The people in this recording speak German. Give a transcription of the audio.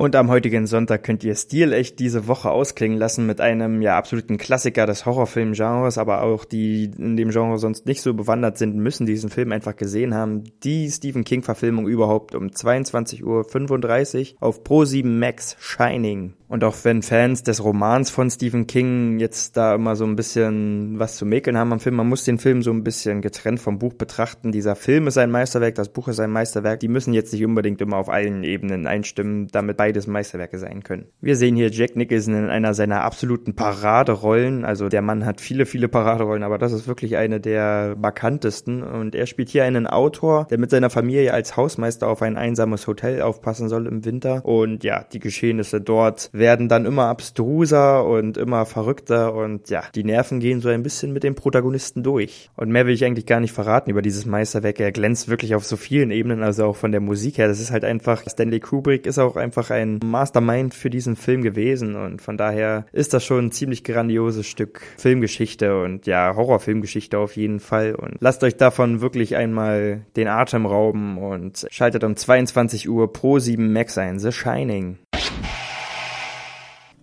Und am heutigen Sonntag könnt ihr stilecht diese Woche ausklingen lassen mit einem ja absoluten Klassiker des Horrorfilmgenres, aber auch die in dem Genre sonst nicht so bewandert sind, müssen diesen Film einfach gesehen haben. Die Stephen King Verfilmung überhaupt um 22.35 Uhr auf Pro7 Max Shining. Und auch wenn Fans des Romans von Stephen King jetzt da immer so ein bisschen was zu mäkeln haben am Film, man muss den Film so ein bisschen getrennt vom Buch betrachten. Dieser Film ist ein Meisterwerk, das Buch ist ein Meisterwerk. Die müssen jetzt nicht unbedingt immer auf allen Ebenen einstimmen, damit beides Meisterwerke sein können. Wir sehen hier Jack Nicholson in einer seiner absoluten Paraderollen. Also der Mann hat viele, viele Paraderollen, aber das ist wirklich eine der markantesten. Und er spielt hier einen Autor, der mit seiner Familie als Hausmeister auf ein einsames Hotel aufpassen soll im Winter. Und ja, die Geschehnisse dort werden dann immer abstruser und immer verrückter und ja, die Nerven gehen so ein bisschen mit dem Protagonisten durch. Und mehr will ich eigentlich gar nicht verraten über dieses Meisterwerk. Er glänzt wirklich auf so vielen Ebenen, also auch von der Musik her. Das ist halt einfach, Stanley Kubrick ist auch einfach ein Mastermind für diesen Film gewesen und von daher ist das schon ein ziemlich grandioses Stück Filmgeschichte und ja, Horrorfilmgeschichte auf jeden Fall und lasst euch davon wirklich einmal den Atem rauben und schaltet um 22 Uhr pro 7 Max ein, The Shining.